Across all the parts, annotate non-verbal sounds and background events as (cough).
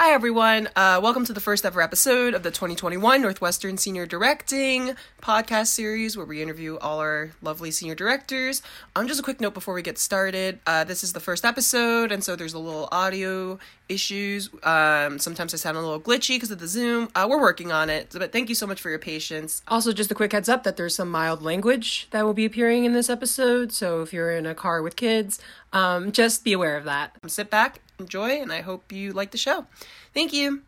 Hi, everyone. Uh, welcome to the first ever episode of the 2021 Northwestern Senior Directing podcast series where we interview all our lovely senior directors. Um, just a quick note before we get started. Uh, this is the first episode, and so there's a little audio issues. Um, sometimes I sound a little glitchy because of the Zoom. Uh, we're working on it, but thank you so much for your patience. Also, just a quick heads up that there's some mild language that will be appearing in this episode, so if you're in a car with kids, um, just be aware of that. Sit back, enjoy, and I hope you like the show. Thank you.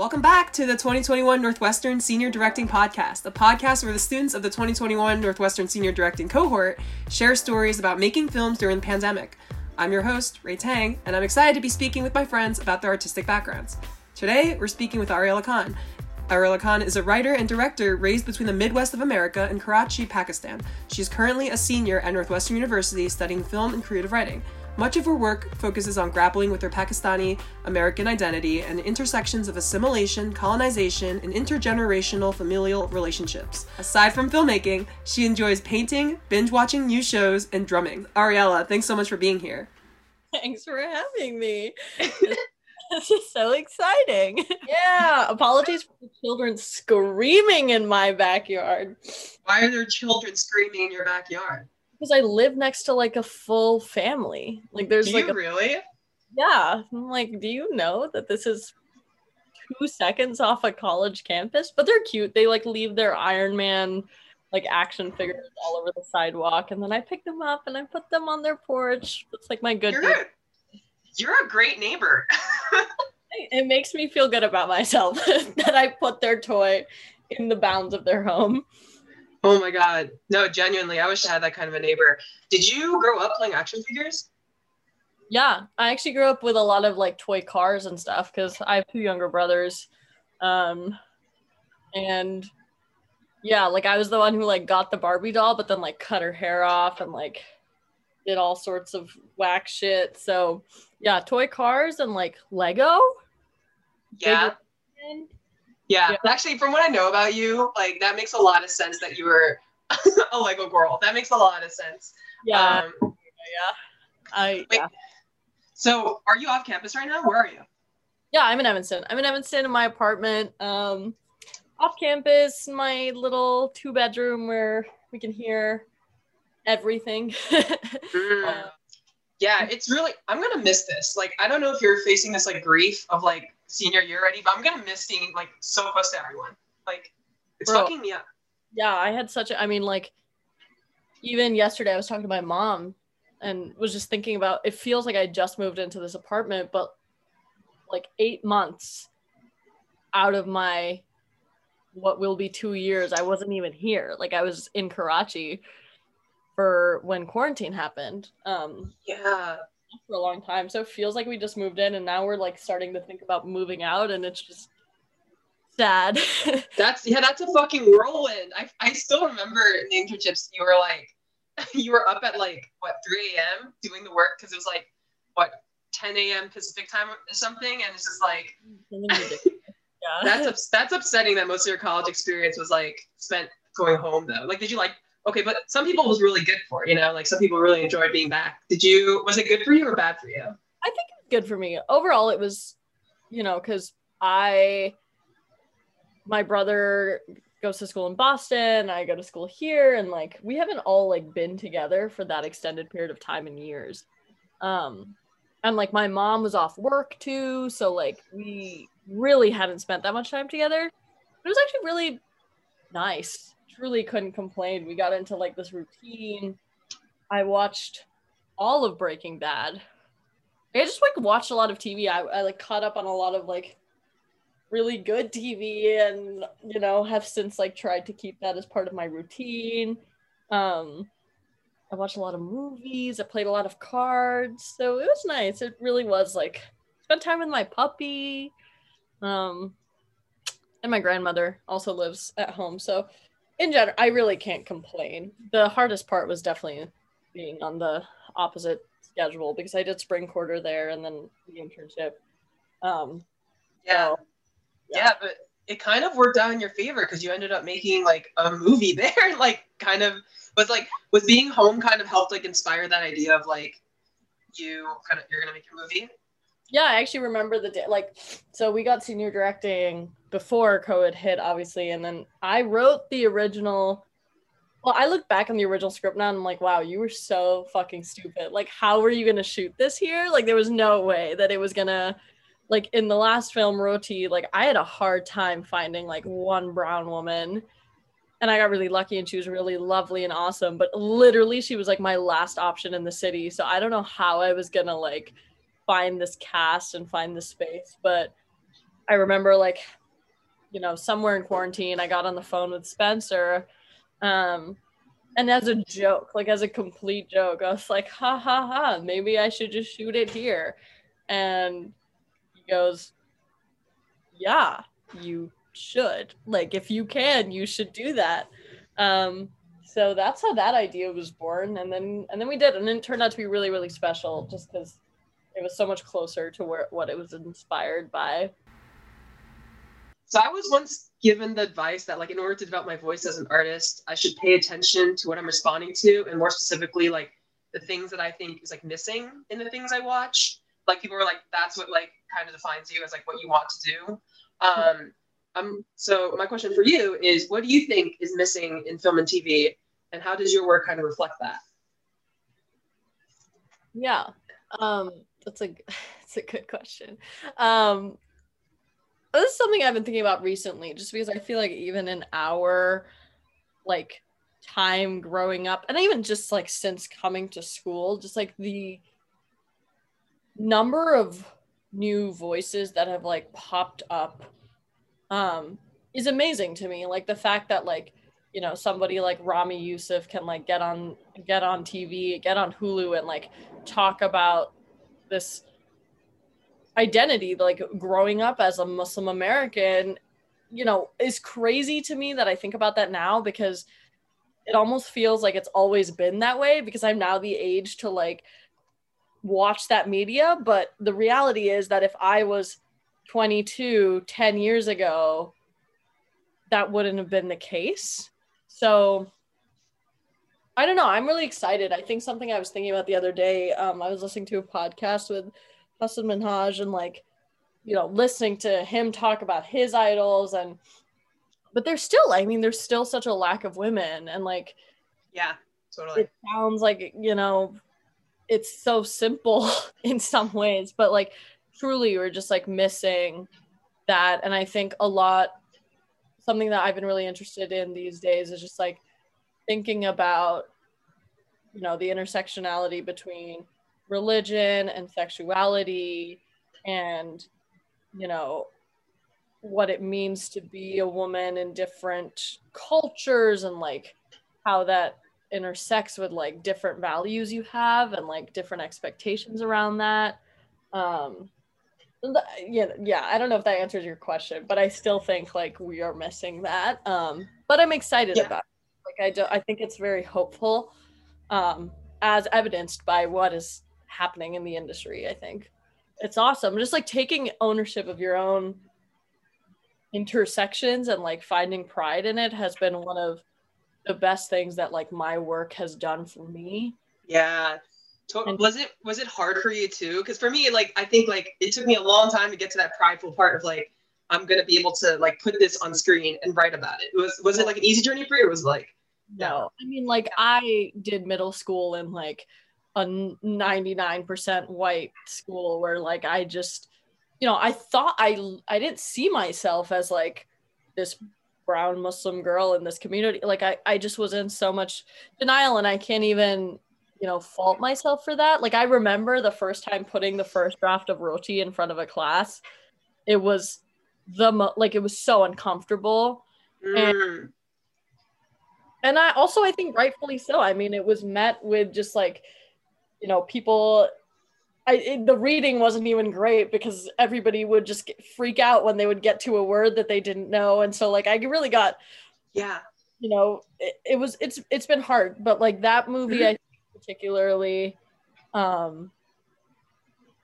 Welcome back to the 2021 Northwestern Senior Directing Podcast, a podcast where the students of the 2021 Northwestern Senior Directing cohort share stories about making films during the pandemic. I'm your host, Ray Tang, and I'm excited to be speaking with my friends about their artistic backgrounds. Today, we're speaking with Ariella Khan. Ariella Khan is a writer and director raised between the Midwest of America and Karachi, Pakistan. She is currently a senior at Northwestern University studying film and creative writing. Much of her work focuses on grappling with her Pakistani American identity and the intersections of assimilation, colonization, and intergenerational familial relationships. Aside from filmmaking, she enjoys painting, binge watching new shows, and drumming. Ariella, thanks so much for being here. Thanks for having me. (laughs) (laughs) this is so exciting. (laughs) Yeah. Apologies for the children screaming in my backyard. Why are there children screaming in your backyard? Because I live next to like a full family. Like there's Do like you a, really? yeah. I'm like, do you know that this is two seconds off a college campus? But they're cute. They like leave their Iron Man like action figures all over the sidewalk, and then I pick them up and I put them on their porch. It's like my good. You're a, you're a great neighbor. (laughs) (laughs) it makes me feel good about myself (laughs) that I put their toy in the bounds of their home. Oh my god. No, genuinely, I wish I had that kind of a neighbor. Did you grow up playing action figures? Yeah, I actually grew up with a lot of like toy cars and stuff because I have two younger brothers. Um, and yeah, like I was the one who like got the Barbie doll, but then like cut her hair off and like did all sorts of whack shit. So yeah, toy cars and like Lego. Yeah. Yeah. Yeah. Actually, from what I know about you, like that makes a lot of sense that you were (laughs) a Lego girl. That makes a lot of sense. Yeah, Um, yeah. I yeah. so are you off campus right now? Where are you? Yeah, I'm in Evanston. I'm in Evanston in my apartment, um, off campus, my little two bedroom where we can hear everything. Uh, (laughs) yeah, it's really I'm gonna miss this. Like I don't know if you're facing this like grief of like senior year already, but I'm gonna miss being like so close to everyone. Like it's Bro. fucking me up. yeah, I had such a, I mean, like, even yesterday I was talking to my mom and was just thinking about it feels like I just moved into this apartment, but like eight months out of my what will be two years, I wasn't even here. Like I was in Karachi for when quarantine happened. Um, Yeah. for a long time. So it feels like we just moved in and now we're like starting to think about moving out and it's just sad. (laughs) That's yeah, that's a fucking whirlwind. I, I still remember in the internships you were like (laughs) you were up at like what 3 a.m. doing the work because it was like what 10 a.m. Pacific time or something, and it's just like (laughs) yeah. that's that's upsetting that most of your college experience was like spent going home though. Like, did you like okay? But some people was really good for you know, like some people really enjoyed being back. Did you? Was it good for you or bad for you? I think good for me. Overall, it was, you know, because I, my brother goes to school in Boston. I go to school here, and like we haven't all like been together for that extended period of time in years. Um, and like my mom was off work too, so like we really hadn't spent that much time together. It was actually really nice. Truly couldn't complain. We got into like this routine. I watched all of Breaking Bad. I just like watched a lot of TV. I, I like caught up on a lot of like really good TV and you know have since like tried to keep that as part of my routine. Um I watched a lot of movies, I played a lot of cards. So it was nice. It really was like spent time with my puppy. Um and my grandmother also lives at home. So in general, I really can't complain. The hardest part was definitely being on the opposite schedule because I did spring quarter there and then the internship. Um, Yeah. so, Yeah, but it kind of worked out in your favor because you ended up making like a movie (laughs) there, like kind of was like was being home kind of helped like inspire that idea of like you kind of you're gonna make a movie yeah i actually remember the day like so we got senior directing before covid hit obviously and then i wrote the original well i look back on the original script now and i'm like wow you were so fucking stupid like how were you gonna shoot this here like there was no way that it was gonna like in the last film roti like i had a hard time finding like one brown woman and I got really lucky and she was really lovely and awesome. But literally, she was like my last option in the city. So I don't know how I was gonna like find this cast and find this space. But I remember like, you know, somewhere in quarantine, I got on the phone with Spencer. Um, and as a joke, like as a complete joke, I was like, ha ha ha, maybe I should just shoot it here. And he goes, Yeah, you should. Like if you can, you should do that. Um, so that's how that idea was born, and then and then we did, and it turned out to be really really special, just because it was so much closer to where what it was inspired by. So I was once given the advice that like in order to develop my voice as an artist, I should pay attention to what I'm responding to, and more specifically like the things that I think is like missing in the things I watch. Like people were like, that's what like kind of defines you as like what you want to do. Um, um, so my question for you is, what do you think is missing in film and TV, and how does your work kind of reflect that? Yeah, um, that's a (laughs) that's a good question. Um, this is something I've been thinking about recently, just because I feel like even in our like time growing up, and even just like since coming to school, just like the number of new voices that have like popped up um, is amazing to me. Like the fact that like you know somebody like Ramy Youssef can like get on get on TV, get on Hulu, and like talk about this identity, like growing up as a Muslim American, you know, is crazy to me that I think about that now because it almost feels like it's always been that way because I'm now the age to like watch that media. But the reality is that if I was 22 10 years ago that wouldn't have been the case so i don't know i'm really excited. I think something i was thinking about the other day um, i was listening to a podcast with Hasan Minhaj and like you know listening to him talk about his idols and but there's still i mean there's still such a lack of women and like yeah totally. it sounds like you know it's so simple (laughs) in some ways but like truly we're just like missing that. And i think a lot something that i've been really interested in these days is just like thinking about you know the intersectionality between religion and sexuality and you know what it means to be a woman in different cultures and like how that intersects with like different values you have and like different expectations around that um yeah yeah i don't know if that answers your question but i still think like we are missing that um but i'm excited yeah. about it. Like i do i think it's very hopeful um as evidenced by what is happening in the industry i think it's awesome just like taking ownership of your own intersections and like finding pride in it has been one of the best things that like my work has done for me yeah was it was it hard for you too? Because for me, like I think like it took me a long time to get to that prideful part of like I'm gonna be able to like put this on screen and write about it. Was was it like an easy journey for you? Or was it, like no? I mean, like I did middle school in like a 99% white school where like I just you know I thought I I didn't see myself as like this brown Muslim girl in this community. Like I I just was in so much denial and I can't even you know fault myself for that like i remember the first time putting the first draft of roti in front of a class it was the mo- like it was so uncomfortable mm. and and i also i think rightfully so. I mean it was met with just like you know people I, it, the reading wasn't even great because everybody would just get, freak out when they would get to a word that they didn't know. And so like i really got yeah. you know it, it was it's it's been hard. But like that movie mm-hmm. i particularly um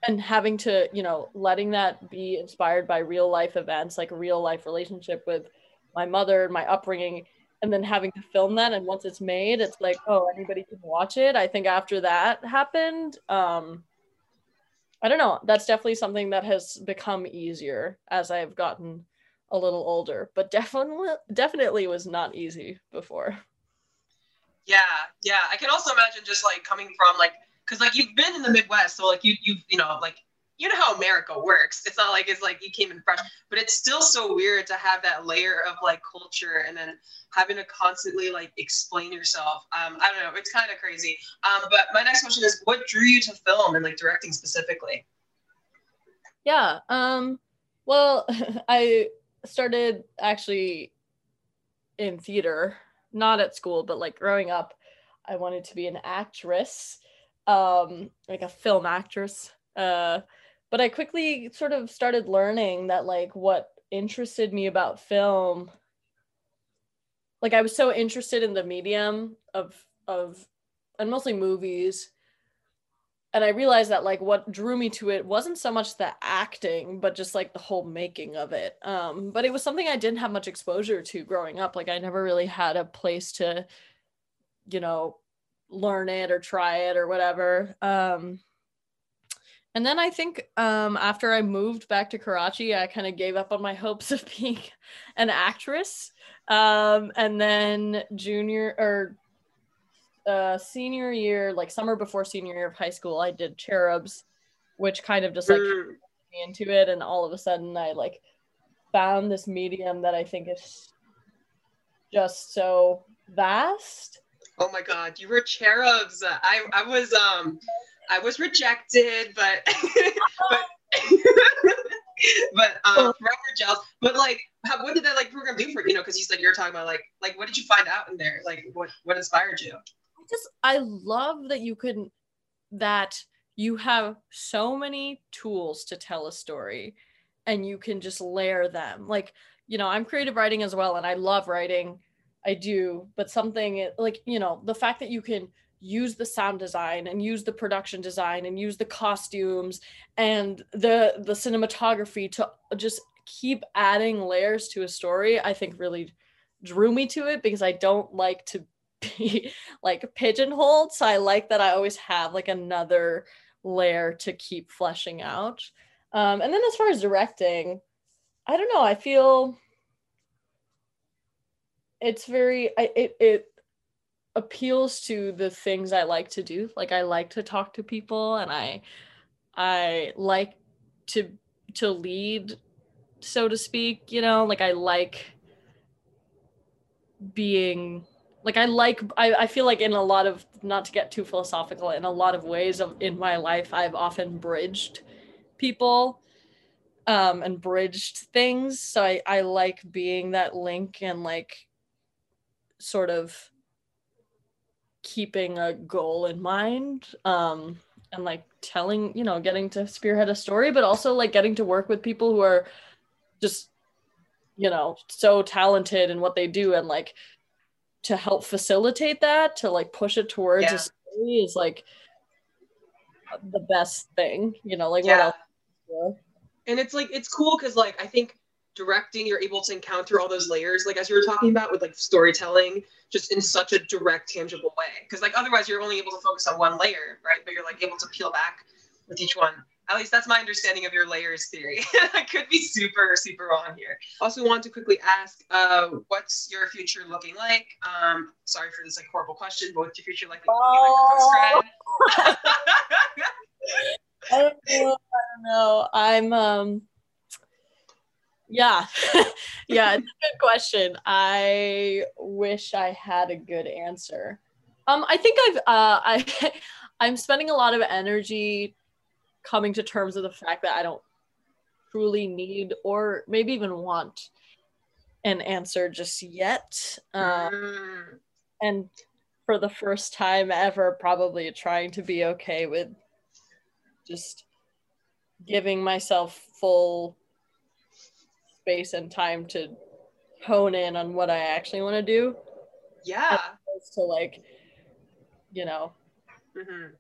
and having to you know letting that be inspired by real life events like real life relationship with my mother and my upbringing and then having to film that and once it's made it's like oh anybody can watch it. I think after that happened um i don't know. That's definitely something that has become easier as i've gotten a little older but definitely definitely was not easy before. Yeah yeah. I can also imagine just like coming from like because like you've been in the midwest so like you you've you know like you know how America works. It's not like it's like you came in fresh, but it's still so weird to have that layer of like culture and then having to constantly like explain yourself. Um, I don't know. It's kind of crazy. Um, but my next question is, what drew you to film and like directing specifically? Yeah. Um, well, (laughs) I started actually in theater, not at school, but like growing up, I wanted to be an actress, um, like a film actress. Uh, but I quickly sort of started learning that like what interested me about film like I was so interested in the medium of of and mostly movies and I realized that like what drew me to it wasn't so much the acting but just like the whole making of it um but it was something I didn't have much exposure to growing up like I never really had a place to you know learn it or try it or whatever um and then I think um, after I moved back to Karachi, I kind of gave up on my hopes (laughs) of being an actress. Um, and then junior or uh, senior year, like summer before senior year of high school, I did Cherubs, which kind of just like mm. me into it. And all of a sudden, I like found this medium that I think is just so vast. Oh my God, you were Cherubs. I I was um I was rejected, but (laughs) but (laughs) but um forever gels. But like, how, what did that like program do for you know? Because you said you're talking about like like what did you find out in there? Like what what inspired you? I just I love that you could that you have so many tools to tell a story, and you can just layer them. Like you know, I'm creative writing as well, and I love writing. I do, but something like you know the fact that you can use the sound design and use the production design and use the costumes and the the cinematography to just keep adding layers to a story i think really drew me to it because i don't like to (laughs) be like pigeonholed. So i like that i always have like another layer to keep fleshing out. Um, and then as far as directing i don't know. I feel it's very I, it, it appeals to the things I like to do. Like I like to talk to people and I I like to to lead so to speak, you know, like I like being like I like I, I feel like in a lot of not to get too philosophical in a lot of ways of in my life I've often bridged people um and bridged things so I I like being that link and like sort of keeping a goal in mind um and like telling you know getting to spearhead a story but also like getting to work with people who are just you know so talented in what they do and like to help facilitate that to like push it towards yeah. a story is like the best thing you know like yeah. what else and it's like it's cool because like i think directing, you're able to encounter all those layers, like as you were talking about with like storytelling, just in such a direct, tangible way. Because like otherwise, you're only able to focus on one layer, right? But you're like able to peel back with each one. At least that's my understanding of your layers theory. (laughs) I could be super, super wrong here. Also, want to quickly ask, uh, what's your future looking like? Um, sorry for this like horrible question, but what's your future like? Oh. like (laughs) I don't know. I don't know. I'm um yeah. (laughs) yeah, it's a good question. I wish I had a good answer. Um, I think I've uh I (laughs) I'm spending a lot of energy coming to terms with the fact that I don't truly need or maybe even want an answer just yet. Um, mm. and for the first time ever, probably trying to be okay with just giving myself full space and time to hone in on what I actually want to do. Yeah. to like, you know, mm-hmm.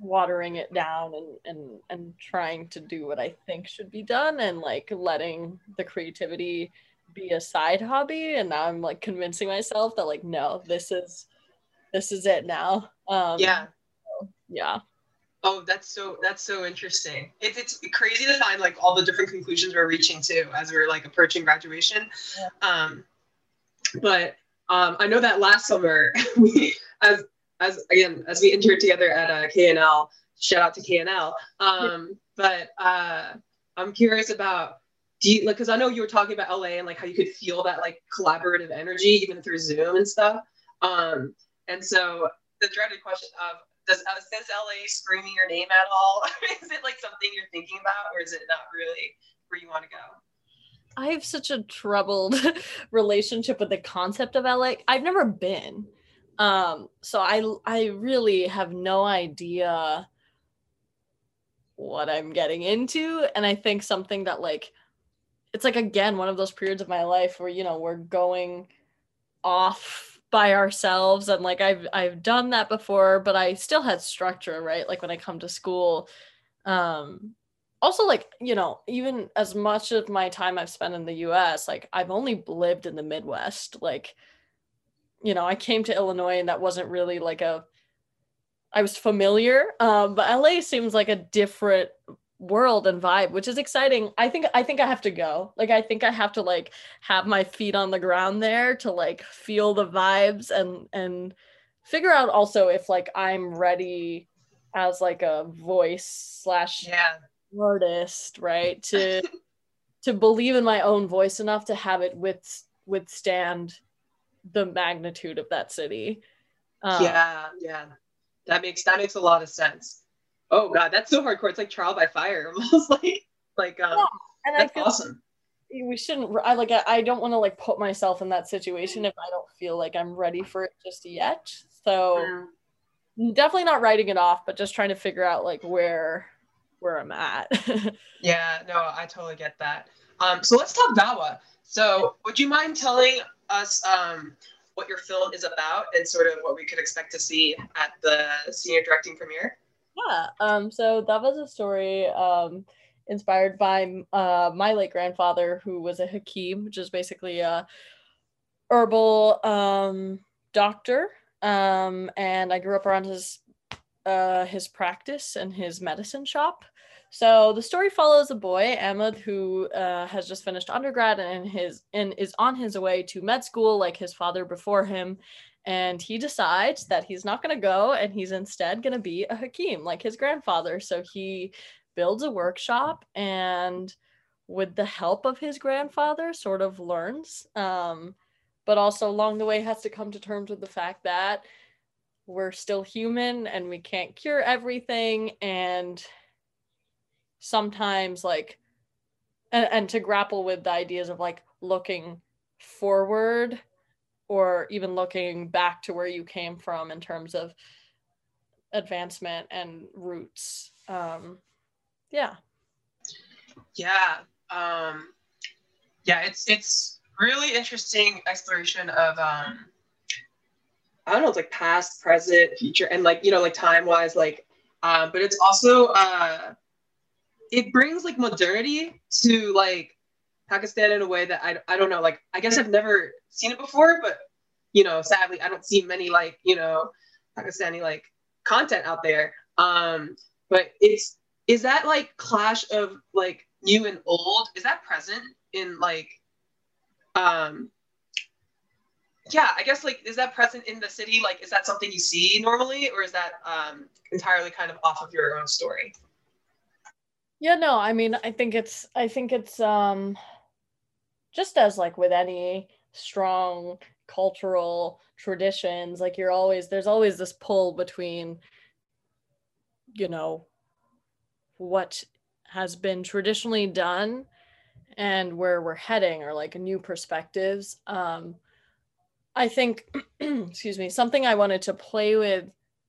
watering it down and, and and trying to do what I think should be done and like letting the creativity be a side hobby and now i'm like convincing myself that like no this is this is it now um yeah so, yeah oh that's so that's so interesting it's, it's crazy to find like all the different conclusions we're reaching to as we're like approaching graduation yeah. um but um i know that last summer (laughs) we as as again as we interned together at uh, knl shout out to knl um but uh i'm curious about do you like because I know you were talking about LA and like how you could feel that like collaborative energy even through Zoom and stuff. Um, and so the dreaded question of does uh, does LA screaming your name at all? (laughs) is it like something you're thinking about, or is it not really where you want to go? I have such a troubled (laughs) relationship with the concept of LA. I've never been. Um, so I I really have no idea what I'm getting into. And I think something that like it's like again one of those periods of my life where you know we're going off by ourselves and like I've I've done that before but I still had structure right? Like when I come to school um also like you know even as much of my time I've spent in the US like I've only lived in the Midwest like you know I came to Illinois and that wasn't really like a I was familiar um but LA seems like a different world and vibe which is exciting. I think i think i have to go. Like i think i have to like have my feet on the ground there to like feel the vibes and and figure out also if like i'm ready as like a voice slash yeah. artist right to (laughs) to believe in my own voice enough to have it with withstand the magnitude of that city. Um, yeah yeah. That makes that makes a lot of sense Oh god, that's so hardcore. It's like trial by fire, (laughs) almost like like um. Yeah, and that's I feel awesome. We shouldn't. I like. I, I don't want to like put myself in that situation if I don't feel like I'm ready for it just yet. So mm. definitely not writing it off, but just trying to figure out like where where I'm at. (laughs) yeah, no, I totally get that. Um, so let's talk Dawa. So would you mind telling us um what your film is about and sort of what we could expect to see at the senior directing premiere? Yeah. Um, so that was a story um, inspired by uh, my late grandfather, who was a hakim, which is basically a herbal um, doctor. Um, and I grew up around his uh, his practice and his medicine shop. So the story follows a boy, Ahmed, who uh, has just finished undergrad and his and is on his way to med school, like his father before him, and he decides that he's not going to go and he's instead going to be a hakim like his grandfather. So he builds a workshop and with the help of his grandfather sort of learns um, but also along the way has to come to terms with the fact that we're still human and we can't cure everything. And sometimes like and, and to grapple with the ideas of like looking forward or even looking back to where you came from in terms of advancement and roots um yeah. Yeah um yeah it's it's really interesting exploration of um i don't know it's like past present future and like you know like time wise like um but it's also uh it brings like modernity to like Pakistan in a way that I, I don't know. Like, I guess I've never seen it before, but, you know, sadly, I don't see many, like, you know, Pakistani, like, content out there. Um, but it's, is that like clash of like new and old? Is that present in like, um, yeah, I guess like, is that present in the city? Like, is that something you see normally, or is that um, entirely kind of off of your own story? Yeah, no, I mean, I think it's, I think it's, um, just as like with any strong cultural traditions like you're always there's always this pull between you know what has been traditionally done and where we're heading or like new perspectives. Um i think (clears throat) excuse me something i wanted to play with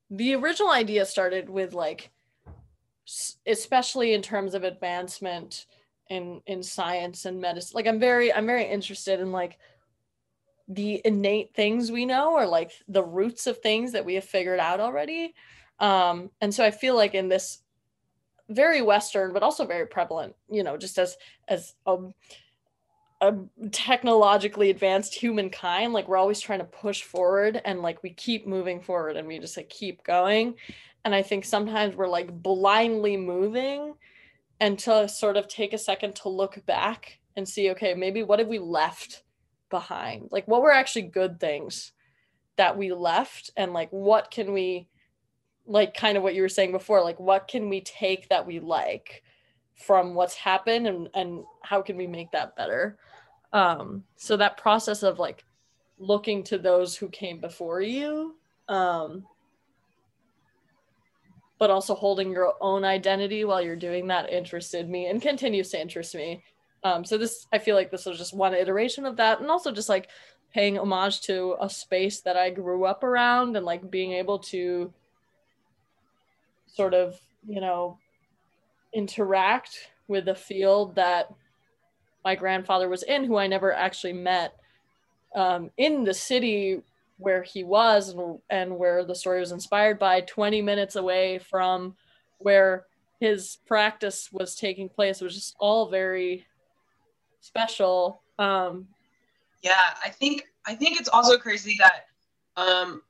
the original idea started with like especially in terms of advancement in in science and medicine. Like i'm very i'm very interested in like the innate things we know or like the roots of things that we have figured out already. Um and so i feel like in this very western but also very prevalent you know just as as um a technologically advanced humankind like we're always trying to push forward and like we keep moving forward and we just like keep going. And i think sometimes we're like blindly moving and to sort of take a second to look back and see okay maybe what have we left behind? Like what were actually good things that we left? And like what can we like kind of what you were saying before like what can we take that we like from what's happened and and how can we make that better? Um so that process of like looking to those who came before you um but also holding your own identity while you're doing that interested me and continues to interest me. Um so this i feel like this was just one iteration of that and also just like paying homage to a space that i grew up around and like being able to sort of you know interact with a field that my grandfather was in, who I never actually met, um, in the city where he was and, and where the story was inspired by, 20 minutes away from where his practice was taking place. It was just all very special. Um, yeah, I think I think it's also crazy that um,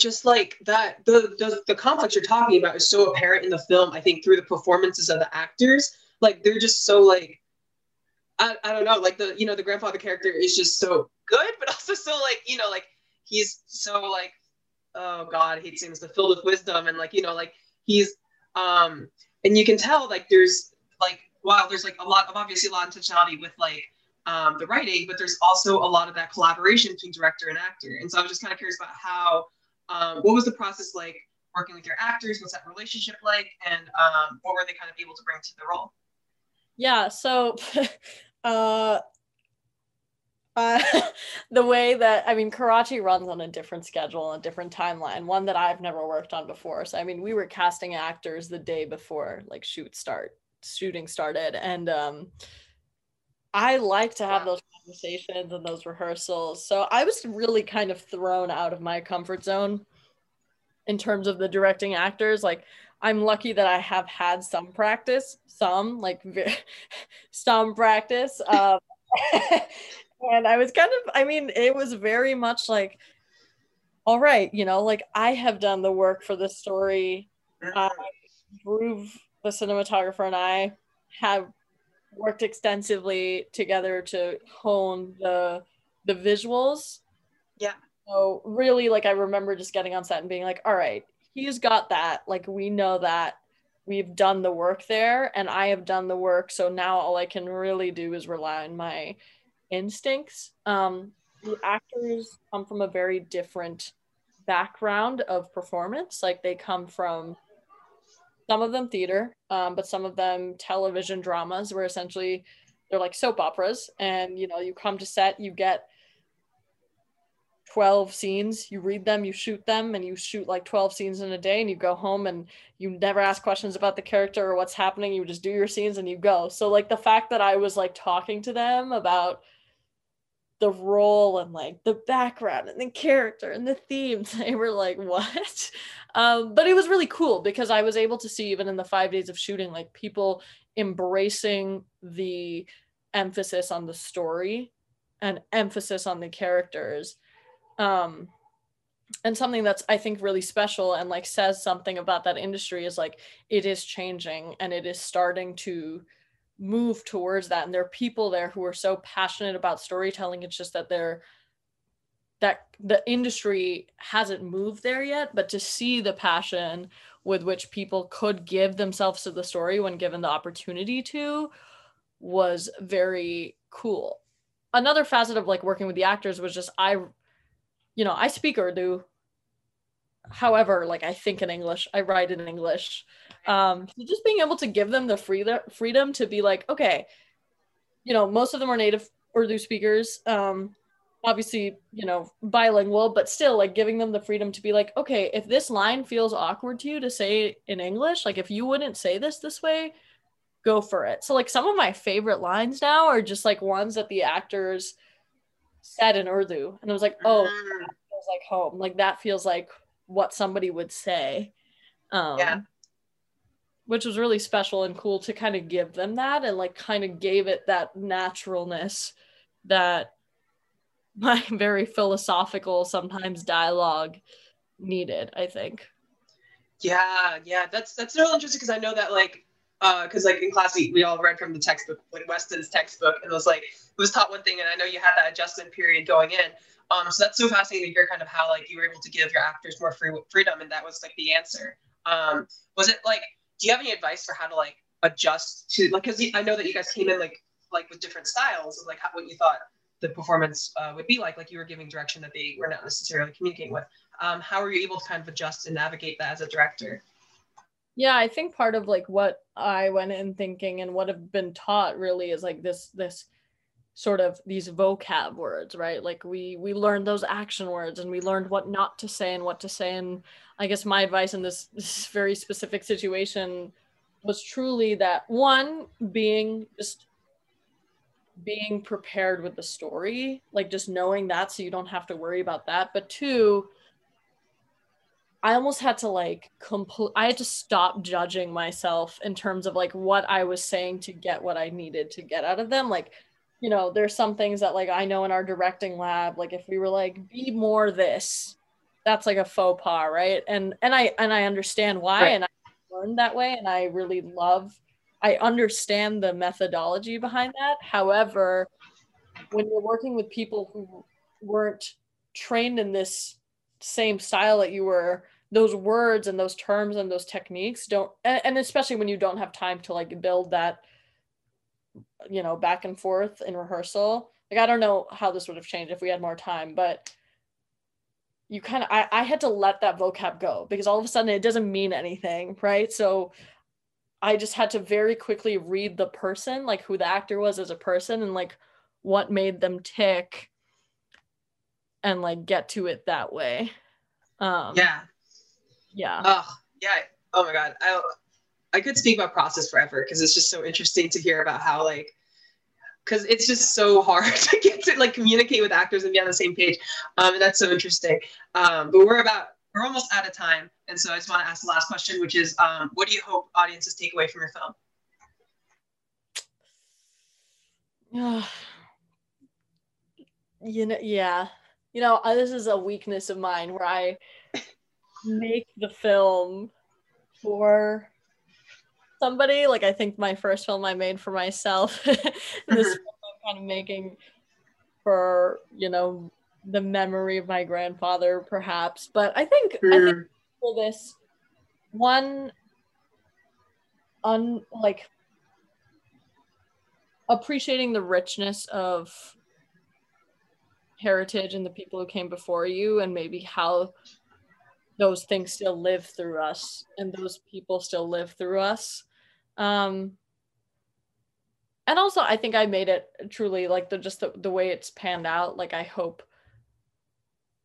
just like that the, the the conflict you're talking about is so apparent in the film i think through the performances of the actors like they're just so like I, I don't know like the you know the grandfather character is just so good but (laughs) also so like you know like he's so like oh god he seems to filled with wisdom and like you know like he's um and you can tell like there's like wow there's like a lot of obviously a lot of intentionality with like um, the writing but there's also a lot of that collaboration between director and actor and so i was just kind of curious about how um, what was the process like working with your actors? What's that relationship like? And um, what were they kind of able to bring to the role? Yeah, so (laughs) uh, uh, (laughs) the way that I mean, Karachi runs on a different schedule, a different timeline, one that I've never worked on before. So I mean, we were casting actors the day before like shoot start, shooting started, and um, I like to have those conversations and those rehearsals. So I was really kind of thrown out of my comfort zone in terms of the directing actors. Like I'm lucky that I have had some practice, some like (laughs) some practice. Um, (laughs) and I was kind of, I mean, it was very much like, all right, you know, like I have done the work for this story. Uh, Groove, the cinematographer, and I have worked extensively together to hone the the visuals. Yeah. So really like I remember just getting on set and being like, all right, he's got that. Like we know that we've done the work there and I have done the work. So now all I can really do is rely on my instincts. Um the actors come from a very different background of performance. Like they come from some of them theater, um, but some of them television dramas where essentially they're like soap operas. And, you know, you come to set, you get 12 scenes, you read them, you shoot them, and you shoot like 12 scenes in a day, and you go home and you never ask questions about the character or what's happening. You just do your scenes and you go. So, like, the fact that I was like talking to them about the role and like the background and the character and the themes (laughs) they were like what? Um, but it was really cool because i was able to see even in the five days of shooting like people embracing the emphasis on the story and emphasis on the characters um, and something that's i think really special and like says something about that industry is like it is changing and it is starting to move towards that and there are people there who are so passionate about storytelling. It's just that they're that the industry hasn't moved there yet but to see the passion with which people could give themselves to the story when given the opportunity to was very cool. Another facet of like working with the actors was just i you know i speak urdu. However like i think in english i write in english um so just being able to give them the free freedom to be like okay you know most of them are native urdu speakers um obviously you know bilingual but still like giving them the freedom to be like okay if this line feels awkward to you to say in english like if you wouldn't say this this way go for it. So like some of my favorite lines now are just like ones that the actors said in urdu and i was like oh mm. that feels like home. Like that feels like what somebody would say. Um yeah which was really special and cool to kind of give them that and like kind of gave it that naturalness that (laughs) my very philosophical sometimes dialogue needed i think. Yeah yeah that's that's real interesting because i know that like because uh, like in class we, we all read from the textbook like weston's textbook and it was like it was taught one thing and i know you had that adjustment period going in. Um, so that's so fascinating to hear kind of how like you were able to give your actors more free freedom and that was like the answer. Um, was it like do you have any advice for how to like adjust to like because i know that you guys came in like like with different styles of like how, what you thought the performance uh, would be like like you were giving direction that they were not necessarily communicating with. Um, how are you able to kind of adjust and navigate that as a director? Yeah i think part of like what i went in thinking and what have been taught really is like this this sort of these vocab words right? Like we we learned those action words and we learned what not to say and what to say and i guess my advice in this, (laughs) this very specific situation was truly that one being just being prepared with the story like just knowing that so you don't have to worry about that but two I almost had to like complete I had to stop judging myself in terms of like what I was saying to get what I needed to get out of them. Like, you know, there's some things that like I know in our directing lab, like if we were like, be more this, that's like a faux pas, right? And and I and I understand why right. and I learned that way and I really love I understand the methodology behind that. However, when you're working with people who weren't trained in this same style that you were those words and those terms and those techniques don't and, and especially when you don't have time to like build that you know back and forth in rehearsal like i don't know how this would have changed if we had more time but you kind of I, I had to let that vocab go because all of a sudden it doesn't mean anything right so i just had to very quickly read the person like who the actor was as a person and like what made them tick and like get to it that way. Um, yeah. Yeah. Oh, yeah. Oh my God. I, I could speak about process forever because it's just so interesting to hear about how like, because it's just so hard (laughs) to get to like communicate with actors and be on the same page. Um, and that's so interesting. Um, but we're about, we're almost out of time. And so I just want to ask the last question, which is, um, what do you hope audiences take away from your film? (sighs) You know, yeah you know, uh, this is a weakness of mine where I make the film for somebody. Like I think my first film I made for myself. (laughs) this mm-hmm. film I'm kind of making for, you know, the memory of my grandfather, perhaps. But I think mm. I think for this one un like appreciating the richness of heritage and the people who came before you and maybe how those things still live through us and those people still live through us um and also i think i made it truly like the just the, the way it's panned out like i hope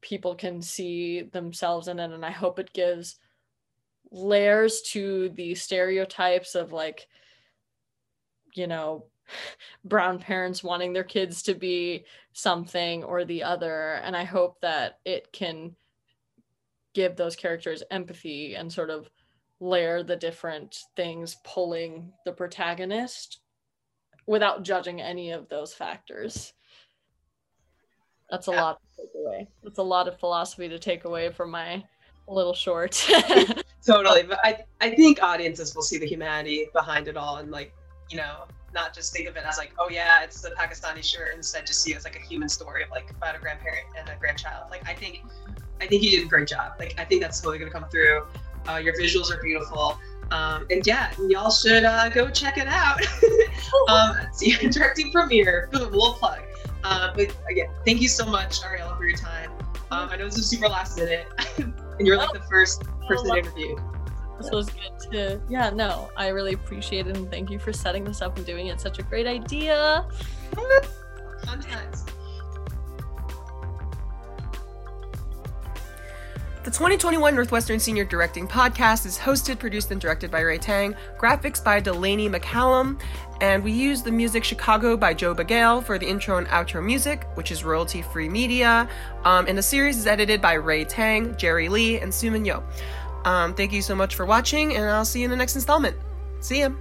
people can see themselves in it and i hope it gives layers to the stereotypes of like you know (laughs) brown parents wanting their kids to be something or the other. And i hope that it can give those characters empathy and sort of layer the different things pulling the protagonist without judging any of those factors that's a yeah. lot to take away that's a lot of philosophy to take away from my little short (laughs) totally but i i think audiences will see the humanity behind it all and like you know not just think of it as like, oh yeah, it's the Pakistani shirt. Instead, just see it as like a human story of like about a grandparent and a grandchild. Like I think, I think you did a great job. Like I think that's totally gonna come through. Uh, your visuals are beautiful. Um, and yeah, y'all should uh, go check it out. (laughs) um, see your directing premiere. Boom, little plug. Uh, but again, thank you so much, Ariella, for your time. Um, I know this was super last minute, (laughs) and you're like the first person to interview this was good to yeah no i really appreciate it and thank you for setting this up and doing it such a great idea fun The 2021 Northwestern Senior Directing Podcast is hosted, produced, and directed by Ray Tang, graphics by Delaney McCallum, and we use the music Chicago by Joe Bagale for the intro and outro music, which is royalty free media. Um, and the series is edited by Ray Tang, Jerry Lee, and Suman Yo. Um, thank you so much for watching, and I'll see you in the next installment. See ya.